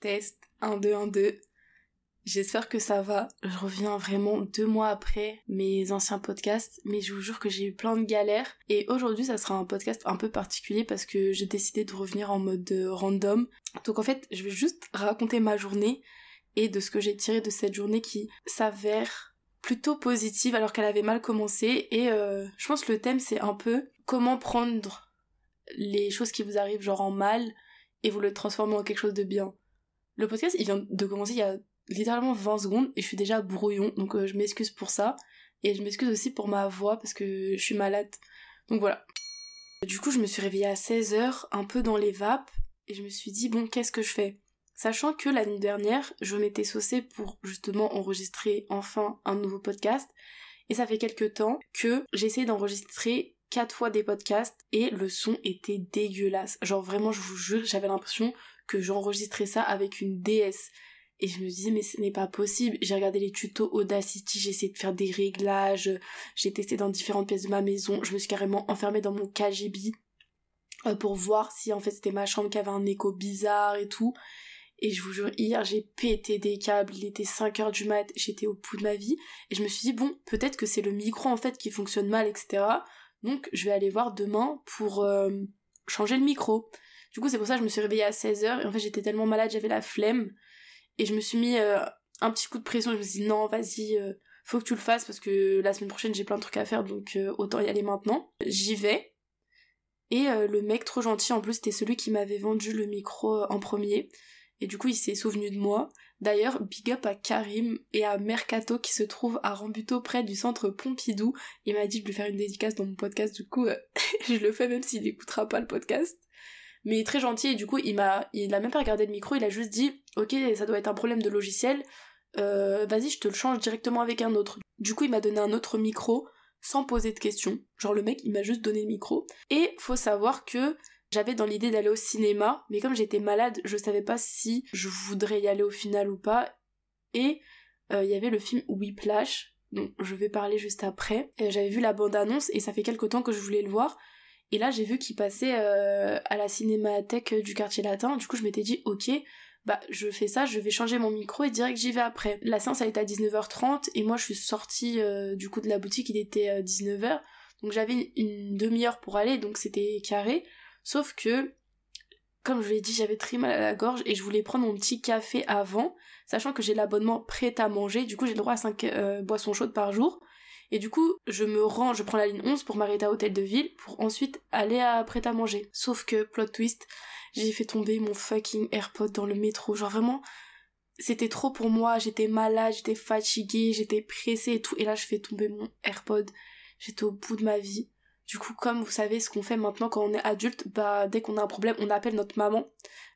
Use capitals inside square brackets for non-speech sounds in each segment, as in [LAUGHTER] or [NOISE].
Test 1, 2, 1, 2. J'espère que ça va. Je reviens vraiment deux mois après mes anciens podcasts, mais je vous jure que j'ai eu plein de galères. Et aujourd'hui, ça sera un podcast un peu particulier parce que j'ai décidé de revenir en mode euh, random. Donc en fait, je vais juste raconter ma journée et de ce que j'ai tiré de cette journée qui s'avère plutôt positive alors qu'elle avait mal commencé. Et euh, je pense que le thème c'est un peu comment prendre les choses qui vous arrivent genre en mal et vous le transformer en quelque chose de bien. Le podcast, il vient de commencer il y a littéralement 20 secondes et je suis déjà brouillon, donc euh, je m'excuse pour ça. Et je m'excuse aussi pour ma voix parce que je suis malade. Donc voilà. Du coup, je me suis réveillée à 16h, un peu dans les vapes, et je me suis dit, bon, qu'est-ce que je fais? Sachant que l'année dernière, je m'étais saucée pour justement enregistrer enfin un nouveau podcast. Et ça fait quelques temps que j'ai essayé d'enregistrer quatre fois des podcasts et le son était dégueulasse. Genre vraiment, je vous jure, j'avais l'impression que j'enregistrais ça avec une DS. Et je me disais, mais ce n'est pas possible. J'ai regardé les tutos Audacity, j'ai essayé de faire des réglages, j'ai testé dans différentes pièces de ma maison, je me suis carrément enfermée dans mon KGB euh, pour voir si en fait c'était ma chambre qui avait un écho bizarre et tout. Et je vous jure, hier j'ai pété des câbles, il était 5h du mat, j'étais au bout de ma vie. Et je me suis dit, bon, peut-être que c'est le micro en fait qui fonctionne mal, etc. Donc je vais aller voir demain pour euh, changer le micro. Du coup, c'est pour ça que je me suis réveillée à 16h et en fait, j'étais tellement malade, j'avais la flemme. Et je me suis mis euh, un petit coup de pression. Je me suis dit, non, vas-y, euh, faut que tu le fasses parce que la semaine prochaine, j'ai plein de trucs à faire, donc euh, autant y aller maintenant. J'y vais. Et le mec trop gentil, en plus, c'était celui qui m'avait vendu le micro en premier. Et du coup, il s'est souvenu de moi. D'ailleurs, big up à Karim et à Mercato qui se trouve à Rambuteau près du centre Pompidou. Il m'a dit de lui faire une dédicace dans mon podcast, du coup, [LAUGHS] je le fais même s'il n'écoutera pas le podcast mais très gentil et du coup il m'a il a même pas regardé le micro il a juste dit ok ça doit être un problème de logiciel euh, vas-y je te le change directement avec un autre. Du coup il m'a donné un autre micro sans poser de questions. Genre le mec il m'a juste donné le micro. Et faut savoir que j'avais dans l'idée d'aller au cinéma mais comme j'étais malade je savais pas si je voudrais y aller au final ou pas. Et euh, il y avait le film Whiplash dont je vais parler juste après. J'avais vu la bande annonce et ça fait quelque temps que je voulais le voir et là, j'ai vu qu'il passait euh, à la cinémathèque du quartier latin. Du coup, je m'étais dit, ok, bah je fais ça, je vais changer mon micro et direct j'y vais après. La séance, elle était à 19h30 et moi, je suis sortie euh, du coup de la boutique, il était 19h. Euh, donc j'avais une, demi-heure pour aller, donc c'était carré. Sauf que, comme je l'ai dit, j'avais très mal à la gorge et je voulais prendre mon petit café avant, sachant que j'ai l'abonnement prêt à manger. Du coup, j'ai droit à 5 boissons chaudes par jour. Et du coup, je me rends, je prends la ligne 11 pour m'arrêter à Hôtel de Ville pour ensuite aller à Prêt à manger. Sauf que, plot twist, j'ai fait tomber mon fucking AirPod dans le métro. Genre vraiment, c'était trop pour moi. J'étais malade, j'étais fatiguée, j'étais pressée et tout. Et là, je fais tomber mon AirPod. J'étais au bout de ma vie. Du coup, comme vous savez ce qu'on fait maintenant quand on est adulte, bah dès qu'on a un problème, on appelle notre maman.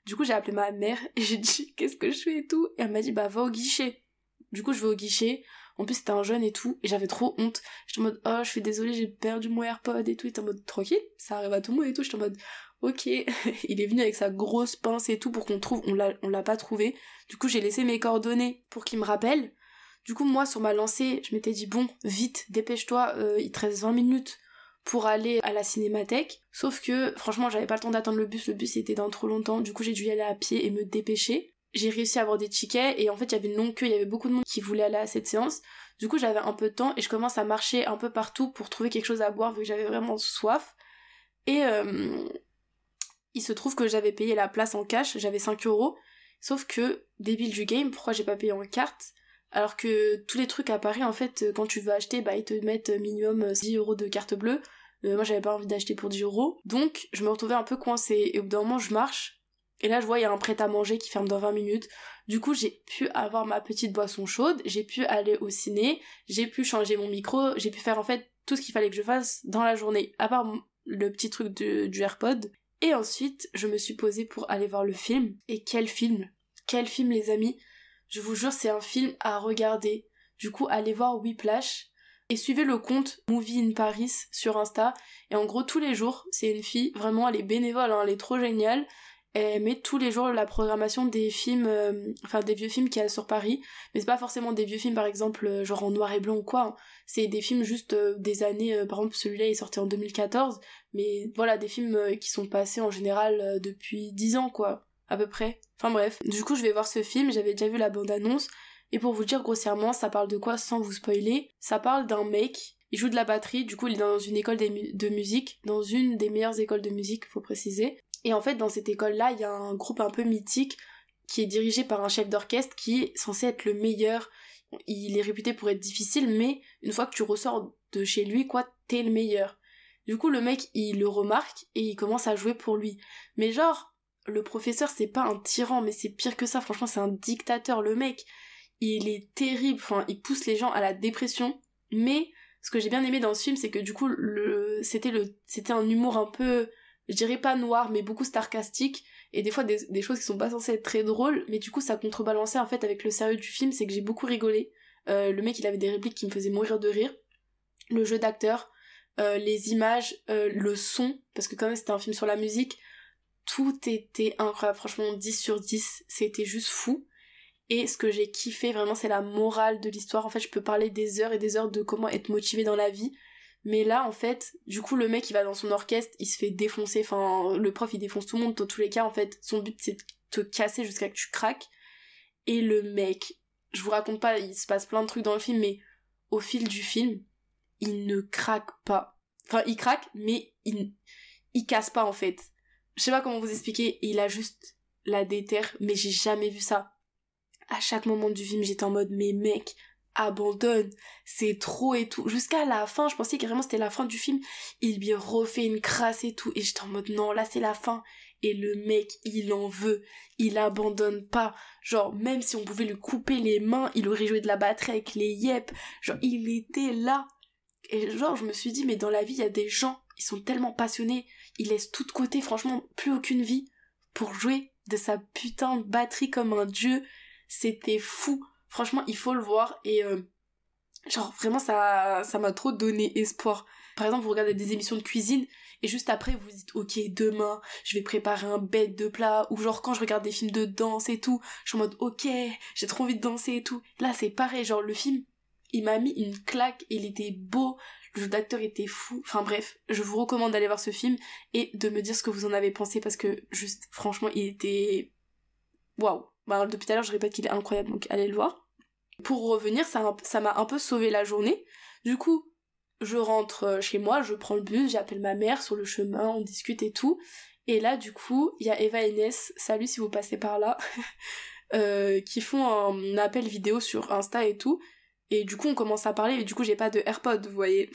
Du coup, j'ai appelé ma mère et j'ai dit [LAUGHS] qu'est-ce que je fais et tout? Et elle m'a dit bah va au guichet. Du coup, je vais au guichet. En plus, c'était un jeune et tout, et j'avais trop honte. J'étais en mode, oh, je suis désolée, j'ai perdu mon AirPod et tout. Il en mode, tranquille, ça arrive à tout le monde et tout. J'étais en mode, ok. [LAUGHS] il est venu avec sa grosse pince et tout pour qu'on trouve, on l'a, l'a pas trouvé. Du coup, j'ai laissé mes coordonnées pour qu'il me rappelle. Du coup, moi, sur ma lancée, je m'étais dit, bon, vite, dépêche-toi, euh, il te reste 20 minutes pour aller à la cinémathèque. Sauf que, franchement, j'avais pas le temps d'attendre le bus, le bus était dans trop longtemps, du coup j'ai dû y aller à pied et me dépêcher j'ai réussi à avoir des tickets et en fait il y avait une longue queue, il y avait beaucoup de monde qui voulait aller à cette séance. Du coup j'avais un peu de temps et je commence à marcher un peu partout pour trouver quelque chose à boire vu que j'avais vraiment soif. Et euh, il se trouve que j'avais payé la place en cash, j'avais 5 euros. Sauf que, débile du game, pourquoi j'ai pas payé en carte? Alors que tous les trucs à Paris, en fait, quand tu veux acheter, bah, ils te mettent minimum 10 euros de carte bleue. Euh, moi, j'avais pas envie d'acheter pour 10 euros. Donc, je me retrouvais un peu coincée. Et au bout d'un moment, je marche. Et là, je vois, il y a un prêt à manger qui ferme dans 20 minutes. Du coup, j'ai pu avoir ma petite boisson chaude, j'ai pu aller au ciné, j'ai pu changer mon micro, j'ai pu faire en fait tout ce qu'il fallait que je fasse dans la journée, à part le petit truc du AirPod. Et ensuite, je me suis posée pour aller voir le film. Et quel film Quel film, les amis Je vous jure, c'est un film à regarder. Du coup, allez voir Whiplash. Et suivez le compte Movie in Paris sur Insta. Et en gros, tous les jours, c'est une fille, vraiment, elle est bénévole, hein, elle est trop géniale elle met tous les jours la programmation des films, euh, enfin des vieux films qu'il y a sur Paris, mais c'est pas forcément des vieux films par exemple euh, genre en noir et blanc ou quoi, hein. c'est des films juste euh, des années, par exemple celui-là est sorti en 2014, mais voilà des films qui sont passés en général depuis 10 ans quoi. à peu près. Enfin bref. Du coup, je vais voir ce film, j'avais déjà vu la bande-annonce. Et pour vous dire grossièrement, ça parle de quoi sans vous spoiler? Ça parle d'un mec, il joue de la batterie, du coup il est dans une école de musique, dans une des meilleures écoles de musique, faut préciser. Et en fait, dans cette école-là, il y a un groupe un peu mythique qui est dirigé par un chef d'orchestre qui est censé être le meilleur. Il est réputé pour être difficile, mais une fois que tu ressors de chez lui, quoi, t'es le meilleur. Du coup, le mec, il le remarque et il commence à jouer pour lui. Mais genre, le professeur, c'est pas un tyran, mais c'est pire que ça. Franchement, c'est un dictateur. Le mec, il est terrible. Enfin, il pousse les gens à la dépression. Mais ce que j'ai bien aimé dans ce film, c'est que du coup, c'était un humour un peu, je dirais pas noir, mais beaucoup sarcastique. Et des fois, des, des choses qui sont pas censées être très drôles. Mais du coup, ça contrebalançait en fait avec le sérieux du film. C'est que j'ai beaucoup rigolé. Euh, le mec, il avait des répliques qui me faisaient mourir de rire. Le jeu d'acteur, euh, les images, euh, le son, parce que quand même c'était un film sur la musique, tout était incroyable, franchement 10 sur 10, c'était juste fou. Et ce que j'ai kiffé vraiment c'est la morale de l'histoire, en fait je peux parler des heures et des heures de comment être motivé dans la vie, mais là en fait, du coup le mec il va dans son orchestre, il se fait défoncer, enfin le prof il défonce tout le monde, dans tous les cas en fait son but c'est de te casser jusqu'à que tu craques, et le mec, je vous raconte pas, il se passe plein de trucs dans le film, mais au fil du film, il ne craque pas. Enfin, il craque, mais il, il casse pas en fait. Je sais pas comment vous expliquer, il a juste la déterre, mais j'ai jamais vu ça. À chaque moment du film, j'étais en mode, mais mec, abandonne, c'est trop et tout. Jusqu'à la fin, je pensais carrément c'était la fin du film, il lui refait une crasse et tout, et j'étais en mode, non, là c'est la fin. Et le mec, il en veut, il abandonne pas. Genre, même si on pouvait lui couper les mains, il aurait joué de la batterie avec les yep. Genre, il était là. Et genre, je me suis dit, mais dans la vie, il y a des gens, ils sont tellement passionnés, ils laissent tout de côté, franchement, plus aucune vie, pour jouer de sa putain de batterie comme un dieu. C'était fou. Franchement, il faut le voir. Et euh, genre, vraiment, ça ça m'a trop donné espoir. Par exemple, vous regardez des émissions de cuisine, et juste après, vous dites, ok, demain, je vais préparer un bête de plat, ou genre quand je regarde des films de danse et tout, je suis en mode, ok, j'ai trop envie de danser et tout. Là, c'est pareil, genre, le film, il m'a mis une claque, il était beau, le jeu d'acteur était fou. Enfin bref, je vous recommande d'aller voir ce film et de me dire ce que vous en avez pensé parce que juste, franchement, il était waouh. Bah, depuis tout à l'heure, je répète qu'il est incroyable, donc allez le voir. Pour revenir, ça, m'a un peu sauvé la journée. Du coup, je rentre euh, chez moi, je prends le bus, j'appelle ma mère sur le chemin, on discute et tout. Et là, du coup, il y a Eva et Ness, salut si vous passez par là, [LAUGHS] euh, qui font un appel vidéo sur Insta et tout. Et du coup, on commence à parler, et du coup, j'ai pas de AirPod, vous voyez.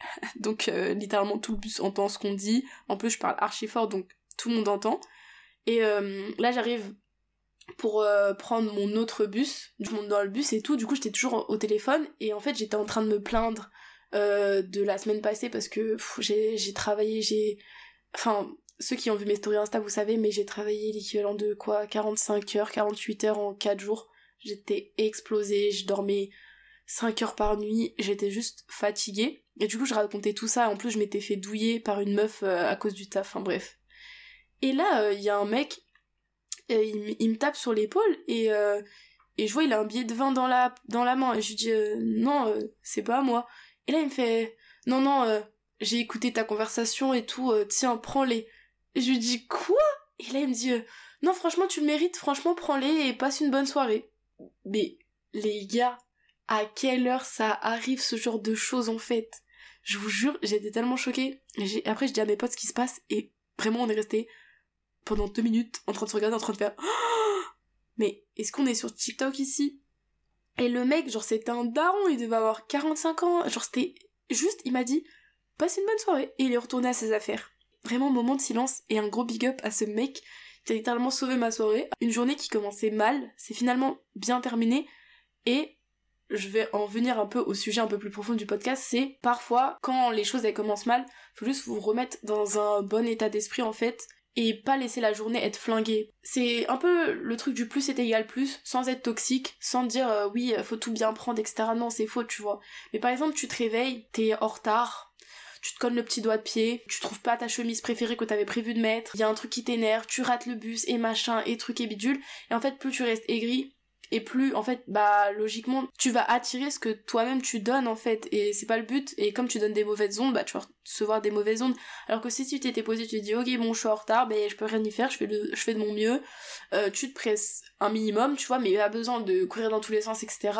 [LAUGHS] donc, euh, littéralement, tout le bus entend ce qu'on dit. En plus, je parle archi fort, donc tout le monde entend. Et là, j'arrive pour euh, prendre mon autre bus. Je monte dans le bus et tout. Du coup, j'étais toujours au téléphone. Et en fait, j'étais en train de me plaindre de la semaine passée parce que j'ai travaillé, j'ai... Enfin, ceux qui ont vu mes stories Insta, vous savez, mais j'ai travaillé l'équivalent de quoi? 45 heures, 48 heures en 4 jours. J'étais explosée, je dormais 5 heures par nuit, j'étais juste fatiguée. Et du coup, je racontais tout ça. En plus, je m'étais fait douiller par une meuf euh, à cause du taf. Enfin, bref. Et là, euh, il y a un mec, euh, il, me tape sur l'épaule et, et je vois, il a un billet de vin dans la, dans la main. Et je lui dis, non, c'est pas à moi. Et là, il me fait, non, non, j'ai écouté ta conversation et tout, tiens, prends-les. Et je lui dis, quoi? Et là, il me dit, non, franchement, tu le mérites, franchement, prends-les et passe une bonne soirée. Mais, les gars, à quelle heure ça arrive ce genre de choses en fait? Je vous jure, j'étais tellement choquée. Après, je dis à mes potes ce qui se passe et vraiment, on est resté pendant deux minutes en train de se regarder, en train de faire [GASPS] Mais est-ce qu'on est sur TikTok ici? Et le mec, genre, c'était un daron, il devait avoir 45 ans. Genre, c'était juste, il m'a dit Passe une bonne soirée. Et il est retourné à ses affaires. Vraiment, moment de silence et un gros big up à ce mec qui a littéralement sauvé ma soirée. Une journée qui commençait mal, c'est finalement bien terminé. Et je vais en venir un peu au sujet un peu plus profond du podcast, c'est parfois quand les choses elles commencent mal, faut juste vous remettre dans un bon état d'esprit en fait et pas laisser la journée être flinguée. C'est un peu le truc du plus est égal plus, sans être toxique, sans dire euh, oui, faut tout bien prendre, etc. Non, c'est faux, tu vois. Mais par exemple, tu te réveilles, t'es en retard, tu te colles le petit doigt de pied, tu trouves pas ta chemise préférée que t'avais prévu de mettre, il y a un truc qui t'énerve, tu rates le bus et machin et truc et bidule, et en fait plus tu restes aigri, et plus en fait bah logiquement tu vas attirer ce que toi-même tu donnes en fait. Et c'est pas le but. Et comme tu donnes des mauvaises ondes bah tu vas recevoir des mauvaises ondes. Alors que si tu t'étais posé tu te dis ok bon je suis en retard ben je peux rien y faire je fais de je fais de mon mieux. Euh, tu te presses un minimum tu vois mais pas besoin de courir dans tous les sens etc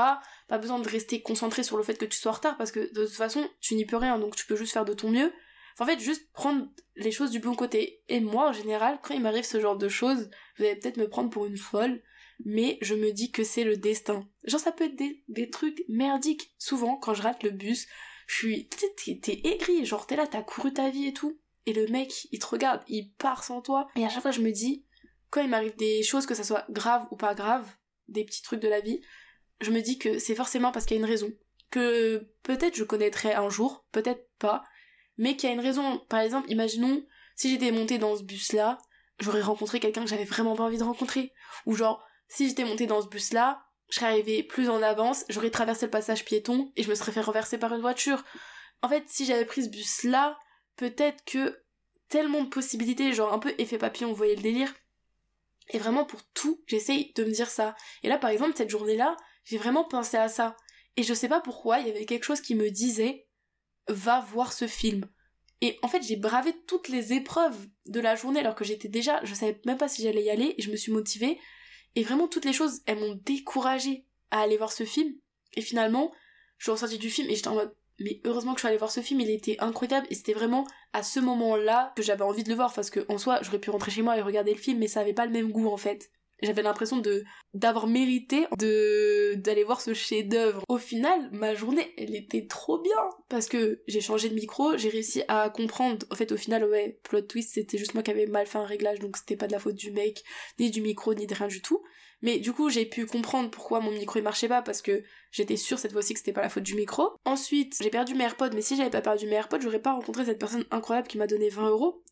pas besoin de rester concentré sur le fait que tu sois en retard parce que de toute façon tu n'y peux rien. Donc tu peux juste faire de ton mieux. En fait, juste prendre les choses du bon côté. Et moi, en général, quand il m'arrive ce genre de choses, vous allez peut-être me prendre pour une folle, mais je me dis que c'est le destin. Genre, ça peut être des, trucs merdiques. Souvent, quand je rate le bus, je suis, t'es aigri, genre, t'es là, t'as couru ta vie et tout. Et le mec, il te regarde, il part sans toi. Et à chaque fois, je me dis, quand il m'arrive des choses, que ça soit grave ou pas grave, des petits trucs de la vie, je me dis que c'est forcément parce qu'il y a une raison. Que peut-être je connaîtrai un jour, peut-être pas, mais qu'il y a une raison. Par exemple, imaginons, si j'étais montée dans ce bus-là, j'aurais rencontré quelqu'un que j'avais vraiment pas envie de rencontrer. Ou genre, si j'étais montée dans ce bus-là, je serais arrivée plus en avance, j'aurais traversé le passage piéton et je me serais fait renverser par une voiture. En fait, si j'avais pris ce bus-là, peut-être que tellement de possibilités, genre un peu effet papillon, vous voyez le délire. Et vraiment pour tout, j'essaye de me dire ça. Et là, par exemple, cette journée-là, j'ai vraiment pensé à ça. Et je sais pas pourquoi, il y avait quelque chose qui me disait, va voir ce film. Et en fait, j'ai bravé toutes les épreuves de la journée alors que j'étais déjà, je savais même pas si j'allais y aller et je me suis motivée. Et vraiment, toutes les choses, elles m'ont découragée à aller voir ce film. Et finalement, je suis ressortie du film et j'étais en mode, mais heureusement que je suis allée voir ce film, il était incroyable et c'était vraiment à ce moment-là que j'avais envie de le voir parce que en soi, j'aurais pu rentrer chez moi et regarder le film, mais ça avait pas le même goût en fait j'avais l'impression d'avoir mérité de d'aller voir ce chef-d'œuvre. Au final, ma journée, elle était trop bien parce que j'ai changé de micro, j'ai réussi à comprendre. En fait, au final, ouais, plot twist, c'était juste moi qui avais mal fait un réglage, donc c'était pas de la faute du mec, ni du micro, ni de rien du tout. Mais du coup, j'ai pu comprendre pourquoi mon micro marchait pas parce que j'étais sûre cette fois-ci que c'était pas la faute du micro. Ensuite, j'ai perdu mes AirPods, mais si j'avais pas perdu mes AirPods, j'aurais pas rencontré cette personne incroyable qui m'a donné 20 euros.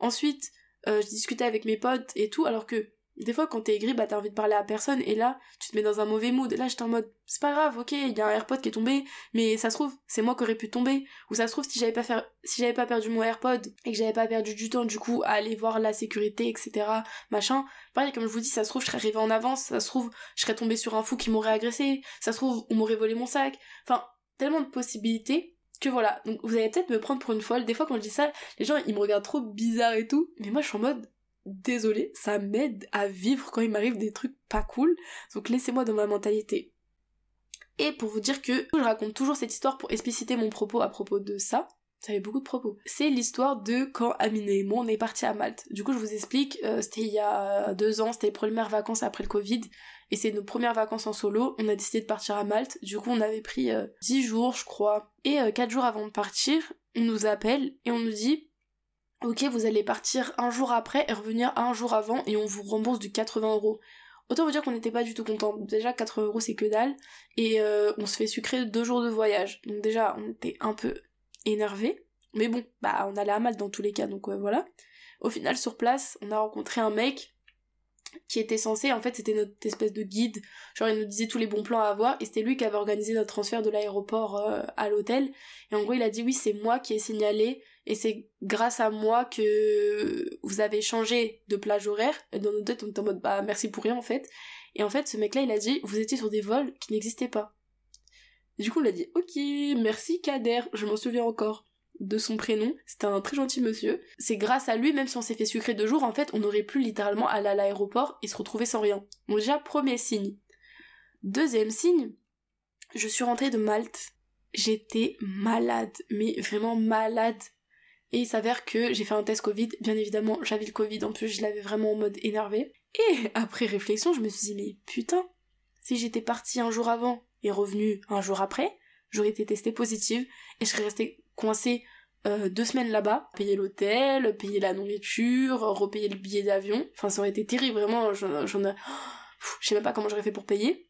Ensuite, euh, je discutais avec mes potes et tout, alors que des fois, quand t'es aigri, bah t'as envie de parler à personne, et là, tu te mets dans un mauvais mood. Là, j'étais en mode, c'est pas grave, ok, il y a un AirPod qui est tombé, mais ça se trouve, c'est moi qui aurais pu tomber. Ou ça se trouve, si j'avais pas si j'avais pas perdu mon AirPod, et que j'avais pas perdu du temps, du coup, à aller voir la sécurité, etc., machin. Pareil, comme je vous dis, ça se trouve, je serais arrivé en avance, ça se trouve, je serais tombé sur un fou qui m'aurait agressé, ça se trouve, on m'aurait volé mon sac. Enfin, tellement de possibilités que voilà. Donc, vous allez peut-être me prendre pour une folle. Des fois, quand je dis ça, les gens, ils me regardent trop bizarre et tout. Mais moi, je suis en mode, désolé, ça m'aide à vivre quand il m'arrive des trucs pas cool. Donc laissez-moi dans ma mentalité. Et pour vous dire que je raconte toujours cette histoire pour expliciter mon propos à propos de ça. Ça avait beaucoup de propos. C'est l'histoire de quand Amine et moi on est partis à Malte. Du coup je vous explique, euh, c'était il y a deux ans, c'était les premières vacances après le Covid. Et c'est nos premières vacances en solo. On a décidé de partir à Malte. Du coup on avait pris euh, dix jours je crois. Et euh, quatre jours avant de partir, on nous appelle et on nous dit ok, vous allez partir un jour après et revenir un jour avant et on vous rembourse du 80 euros. Autant vous dire qu'on n'était pas du tout content. Déjà 80 euros c'est que dalle et euh, on se fait sucrer deux jours de voyage. Donc déjà on était un peu énervé, mais bon, bah on allait à mal dans tous les cas donc voilà. Au final sur place on a rencontré un mec qui était censé, en fait c'était notre espèce de guide, genre il nous disait tous les bons plans à avoir, et c'était lui qui avait organisé notre transfert de l'aéroport euh, à l'hôtel, et en gros il a dit oui c'est moi qui ai signalé, et c'est grâce à moi que vous avez changé de plage horaire, et dans notre tête on était en mode bah merci pour rien en fait, et en fait ce mec là il a dit vous étiez sur des vols qui n'existaient pas. du coup on a dit ok merci Kader, je m'en souviens encore de son prénom. C'était un très gentil monsieur. C'est grâce à lui, même si on s'est fait sucrer deux jours, en fait, on aurait pu littéralement aller à l'aéroport et se retrouver sans rien. Donc déjà, premier signe. Deuxième signe, je suis rentrée de Malte. J'étais malade, mais vraiment malade. Et il s'avère que j'ai fait un test Covid. Bien évidemment, j'avais le Covid en plus, je l'avais vraiment en mode énervé. Et après réflexion, je me suis dit, mais putain, si j'étais partie un jour avant et revenue un jour après, j'aurais été testée positive et je serais restée coincée euh, deux semaines là-bas, payer l'hôtel, payer la nourriture, repayer le billet d'avion. Enfin, ça aurait été terrible, vraiment. J'en, je sais même pas comment j'aurais fait pour payer.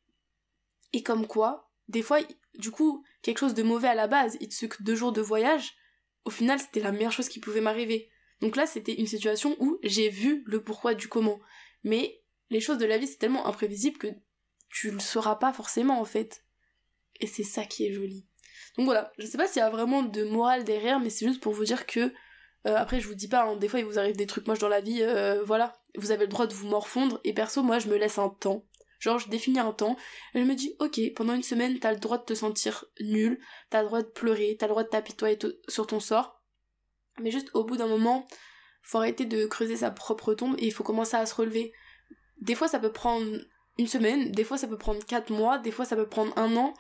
Et comme quoi, des fois, du coup, quelque chose de mauvais à la base, il te sucre deux jours de voyage, au final, c'était la meilleure chose qui pouvait m'arriver. Donc là, c'était une situation où j'ai vu le pourquoi du comment. Mais les choses de la vie, c'est tellement imprévisible que tu le sauras pas forcément, en fait. Et c'est ça qui est joli. Donc voilà, je sais pas s'il y a vraiment de morale derrière, mais c'est juste pour vous dire que euh, après je vous dis pas, hein, des fois il vous arrive des trucs moches dans la vie, euh, voilà, vous avez le droit de vous morfondre, et perso moi je me laisse un temps. Genre, je définis un temps, elle me dit, ok, pendant une semaine, t'as le droit de te sentir nul, t'as le droit de pleurer, t'as le droit de t'apitoyer sur ton sort. Mais juste au bout d'un moment, faut arrêter de creuser sa propre tombe et il faut commencer à se relever. Des fois, ça peut prendre une semaine, des fois, ça peut prendre quatre mois, des fois, ça peut prendre un an.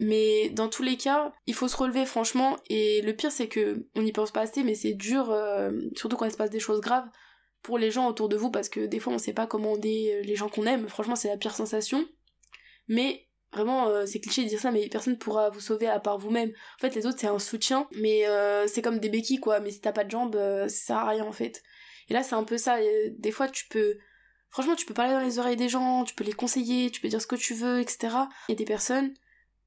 Mais dans tous les cas, il faut se relever franchement. Et le pire, c'est que on n'y pense pas assez, mais c'est dur, euh, surtout quand il se passe des choses graves pour les gens autour de vous parce que des fois on sait pas comment est euh, les gens qu'on aime. Franchement, c'est la pire sensation. Mais vraiment, euh, c'est cliché de dire ça, mais personne pourra vous sauver à part vous-même. En fait, les autres, c'est un soutien, mais euh, c'est comme des béquilles, quoi. Mais si t'as pas de jambes, ça sert à rien, en fait. Et là, c'est un peu ça. des fois, tu peux... Franchement, tu peux parler dans les oreilles des gens, tu peux les conseiller, tu peux dire ce que tu veux, etc. Il y a des personnes,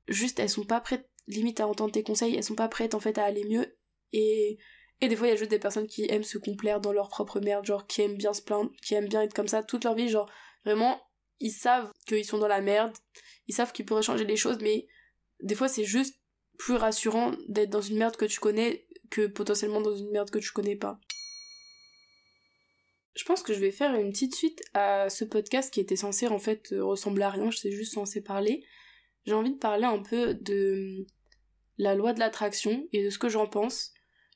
juste, elles sont pas prêtes, limite, à entendre tes conseils, elles sont pas prêtes, en fait, à aller mieux. Et et des fois, il y a juste des personnes qui aiment se complaire dans leur propre merde, genre qui aiment bien se plaindre, qui aiment bien être comme ça toute leur vie, genre vraiment, ils savent qu'ils sont dans la merde, ils savent qu'ils pourraient changer les choses, mais des fois, c'est juste plus rassurant d'être dans une merde que tu connais que potentiellement dans une merde que tu connais pas. Je pense que je vais faire une petite suite à ce podcast qui était censé en fait ressembler à rien, je suis juste censé parler. J'ai envie de parler un peu de la loi de l'attraction et de ce que j'en pense.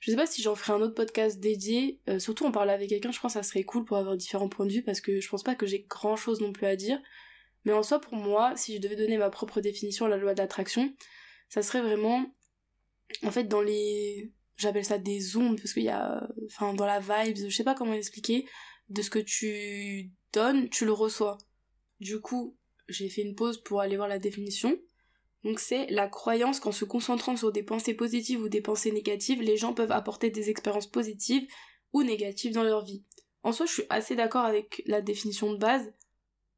Je sais pas si j'en ferai un autre podcast dédié, euh, surtout en parler avec quelqu'un, je pense que ça serait cool pour avoir différents points de vue parce que je pense pas que j'ai grand chose non plus à dire. Mais en soi, pour moi, si je devais donner ma propre définition à la loi d'attraction, ça serait vraiment, en fait, dans les, j'appelle ça des ondes parce qu'il y a, enfin, dans la vibe, je sais pas comment expliquer, de ce que tu donnes, tu le reçois. Du coup, j'ai fait une pause pour aller voir la définition. Donc c'est la croyance qu'en se concentrant sur des pensées positives ou des pensées négatives, les gens peuvent apporter des expériences positives ou négatives dans leur vie. En soi, je suis assez d'accord avec la définition de base,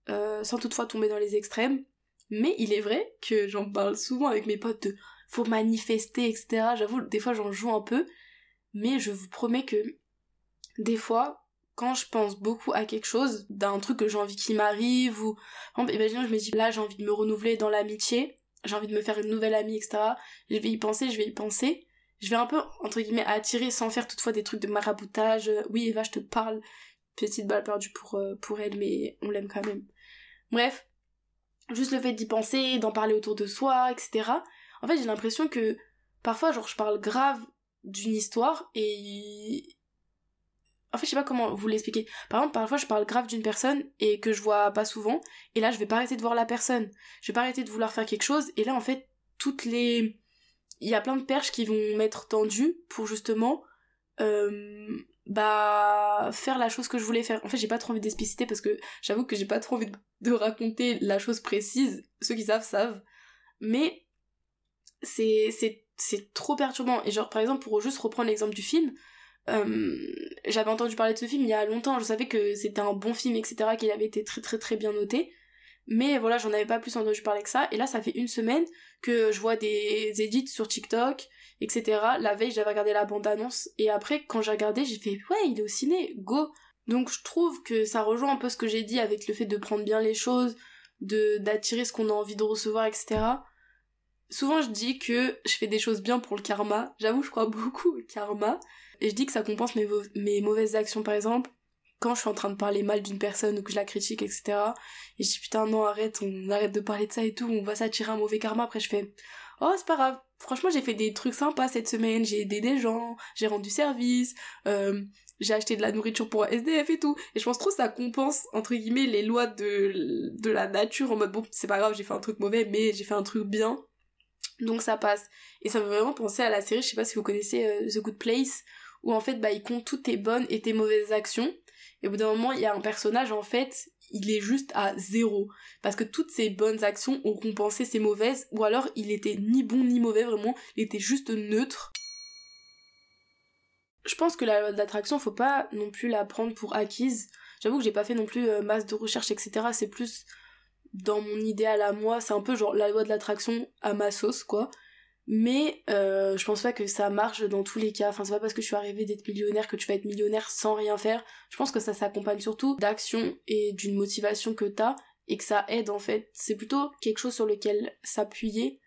euh, sans toutefois tomber dans les extrêmes. Mais il est vrai que j'en parle souvent avec mes potes de faut manifester, etc. J'avoue, des fois j'en joue un peu, mais je vous promets que des fois, quand je pense beaucoup à quelque chose, d'un truc que j'ai envie qu'il m'arrive, ou imaginons je me dis là j'ai envie de me renouveler dans l'amitié, j'ai envie de me faire une nouvelle amie, etc. Je vais y penser, je vais y penser. Je vais un peu, entre guillemets, attirer sans faire toutefois des trucs de maraboutage. Oui, Eva, je te parle. Petite balle perdue pour, euh, pour elle, mais on l'aime quand même. Bref. Juste le fait d'y penser, d'en parler autour de soi, etc. En fait, j'ai l'impression que parfois, genre, je parle grave d'une histoire et en fait, je sais pas comment vous l'expliquer. Par exemple, parfois, je parle grave d'une personne et que je vois pas souvent, et là, je vais pas arrêter de voir la personne. Je vais pas arrêter de vouloir faire quelque chose, et là, en fait, toutes les. Il y a plein de perches qui vont m'être tendues pour justement. Euh, bah faire la chose que je voulais faire. En fait, j'ai pas trop envie d'expliciter parce que j'avoue que j'ai pas trop envie de raconter la chose précise. Ceux qui savent savent. Mais c'est c'est c'est trop perturbant et genre par exemple pour juste reprendre l'exemple du film, euh, j'avais entendu parler de ce film il y a longtemps, je savais que c'était un bon film, etc., qu'il avait été très très très bien noté. Mais voilà, j'en avais pas plus entendu parler que ça. Et là, ça fait une semaine que je vois des edits sur TikTok, etc. La veille, j'avais regardé la bande-annonce. Et après, quand j'ai regardé, j'ai fait, ouais, il est au ciné, go! Donc je trouve que ça rejoint un peu ce que j'ai dit avec le fait de prendre bien les choses, de d'attirer ce qu'on a envie de recevoir, etc. Souvent je dis que je fais des choses bien pour le karma. J'avoue, je crois beaucoup au karma. Et je dis que ça compense mes, mes mauvaises actions, par exemple, quand je suis en train de parler mal d'une personne ou que je la critique, etc. Et je dis putain non arrête, on arrête de parler de ça et tout, on va s'attirer un mauvais karma. Après je fais oh c'est pas grave, franchement j'ai fait des trucs sympas cette semaine, j'ai aidé des gens, j'ai rendu service, euh, j'ai acheté de la nourriture pour SDF et tout. Et je pense trop ça compense entre guillemets les lois de, de la nature en mode bon c'est pas grave j'ai fait un truc mauvais mais j'ai fait un truc bien. Donc ça passe. Et ça me fait vraiment penser à la série, je sais pas si vous connaissez euh, The Good Place, où en fait bah il compte toutes tes bonnes et tes mauvaises actions. Et au bout d'un moment il y a un personnage en fait il est juste à zéro. Parce que toutes ses bonnes actions ont compensé ses mauvaises ou alors il était ni bon ni mauvais vraiment. Il était juste neutre. Je pense que la loi de l'attraction faut pas non plus la prendre pour acquise. J'avoue que j'ai pas fait non plus euh, masse de recherche etc c'est plus dans mon idéal à moi c'est un peu genre la loi de l'attraction à ma sauce quoi mais euh, je pense pas que ça marche dans tous les cas. Enfin, c'est pas parce que je suis arrivée d'être millionnaire que tu vas être millionnaire sans rien faire. Je pense que ça s'accompagne surtout d'action et d'une motivation que t'as et que ça aide en fait. C'est plutôt quelque chose sur lequel s'appuyer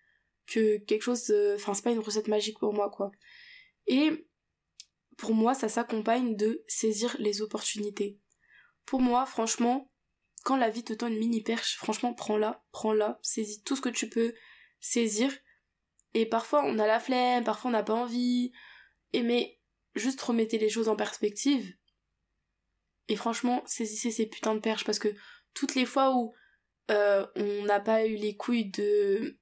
que quelque chose. Enfin, c'est pas une recette magique pour moi quoi. Et pour moi, ça s'accompagne de saisir les opportunités. Pour moi, franchement, quand la vie te tend une mini perche, franchement, prends-la, prends-la, saisis tout ce que tu peux saisir. Et parfois, on a la flemme, parfois, on n'a pas envie. Et mais, juste remettez les choses en perspective. Et franchement, saisissez ces putains de perches parce que toutes les fois où euh, on n'a pas eu les couilles de,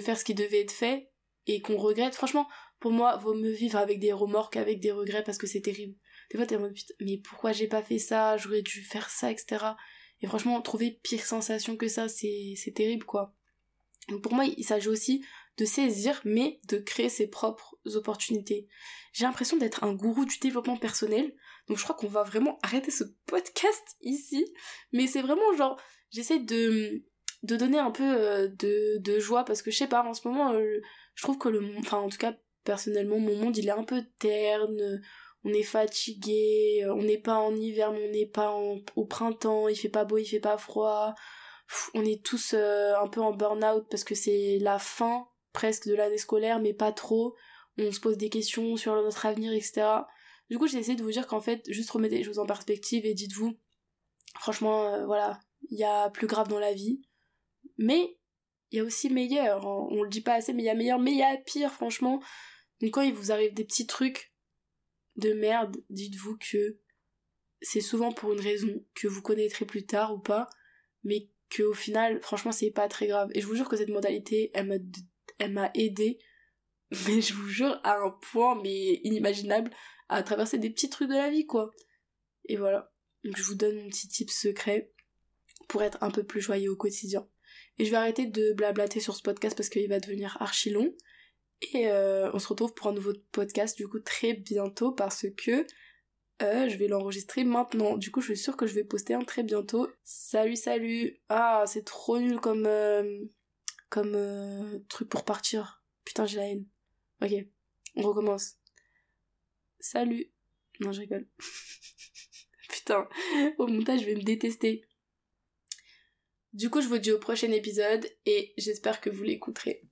faire ce qui devait être fait et qu'on regrette, franchement, pour moi, vaut mieux vivre avec des remords qu'avec des regrets parce que c'est terrible. Des fois, t'es en mode, mais pourquoi j'ai pas fait ça, j'aurais dû faire ça, etc. Et franchement, trouver pire sensation que ça, c'est terrible, quoi. Donc pour moi, il s'agit aussi de saisir, mais de créer ses propres opportunités. J'ai l'impression d'être un gourou du développement personnel, donc je crois qu'on va vraiment arrêter ce podcast ici. Mais c'est vraiment genre, j'essaie de, de donner un peu euh, de, joie, parce que je sais pas, en ce moment, euh, je trouve que le... Enfin, en tout cas, personnellement, mon monde, il est un peu terne, on est fatigué, euh, on n'est pas en hiver, mais on n'est pas au printemps, il fait pas beau, il fait pas froid. on est tous un peu en burn-out parce que c'est la fin presque de l'année scolaire, mais pas trop. On se pose des questions sur notre avenir, etc. Du coup, j'ai essayé de vous dire qu'en fait, juste remettez les choses en perspective et dites-vous, franchement, euh, voilà, il y a plus grave dans la vie. Mais il y a aussi meilleur. Hein. On le dit pas assez, mais il y a meilleur, mais il y a pire, franchement. Donc quand il vous arrive des petits trucs de merde, dites-vous que c'est souvent pour une raison que vous connaîtrez plus tard ou pas, mais que au final, franchement, c'est pas très grave. Et je vous jure que cette m'a elle m'a aidé, [LAUGHS] mais je vous jure, à un point mais inimaginable, à traverser des petits trucs de la vie, quoi. Et voilà. Donc je vous donne mon petit tip secret pour être un peu plus joyeux au quotidien. Et je vais arrêter de blablater sur ce podcast parce qu'il va devenir archi long. Et euh, on se retrouve pour un nouveau podcast du coup très bientôt parce que euh, je vais l'enregistrer maintenant. Du coup, je suis sûre que je vais poster un très bientôt. Salut, salut. Ah, c'est trop nul comme euh, comme truc pour partir. Putain, j'ai la haine. Ok, on recommence. Salut. Non, je rigole. [LAUGHS] Putain, au montage, je vais me détester. Du coup, je vous dis au prochain épisode et j'espère que vous l'écouterez.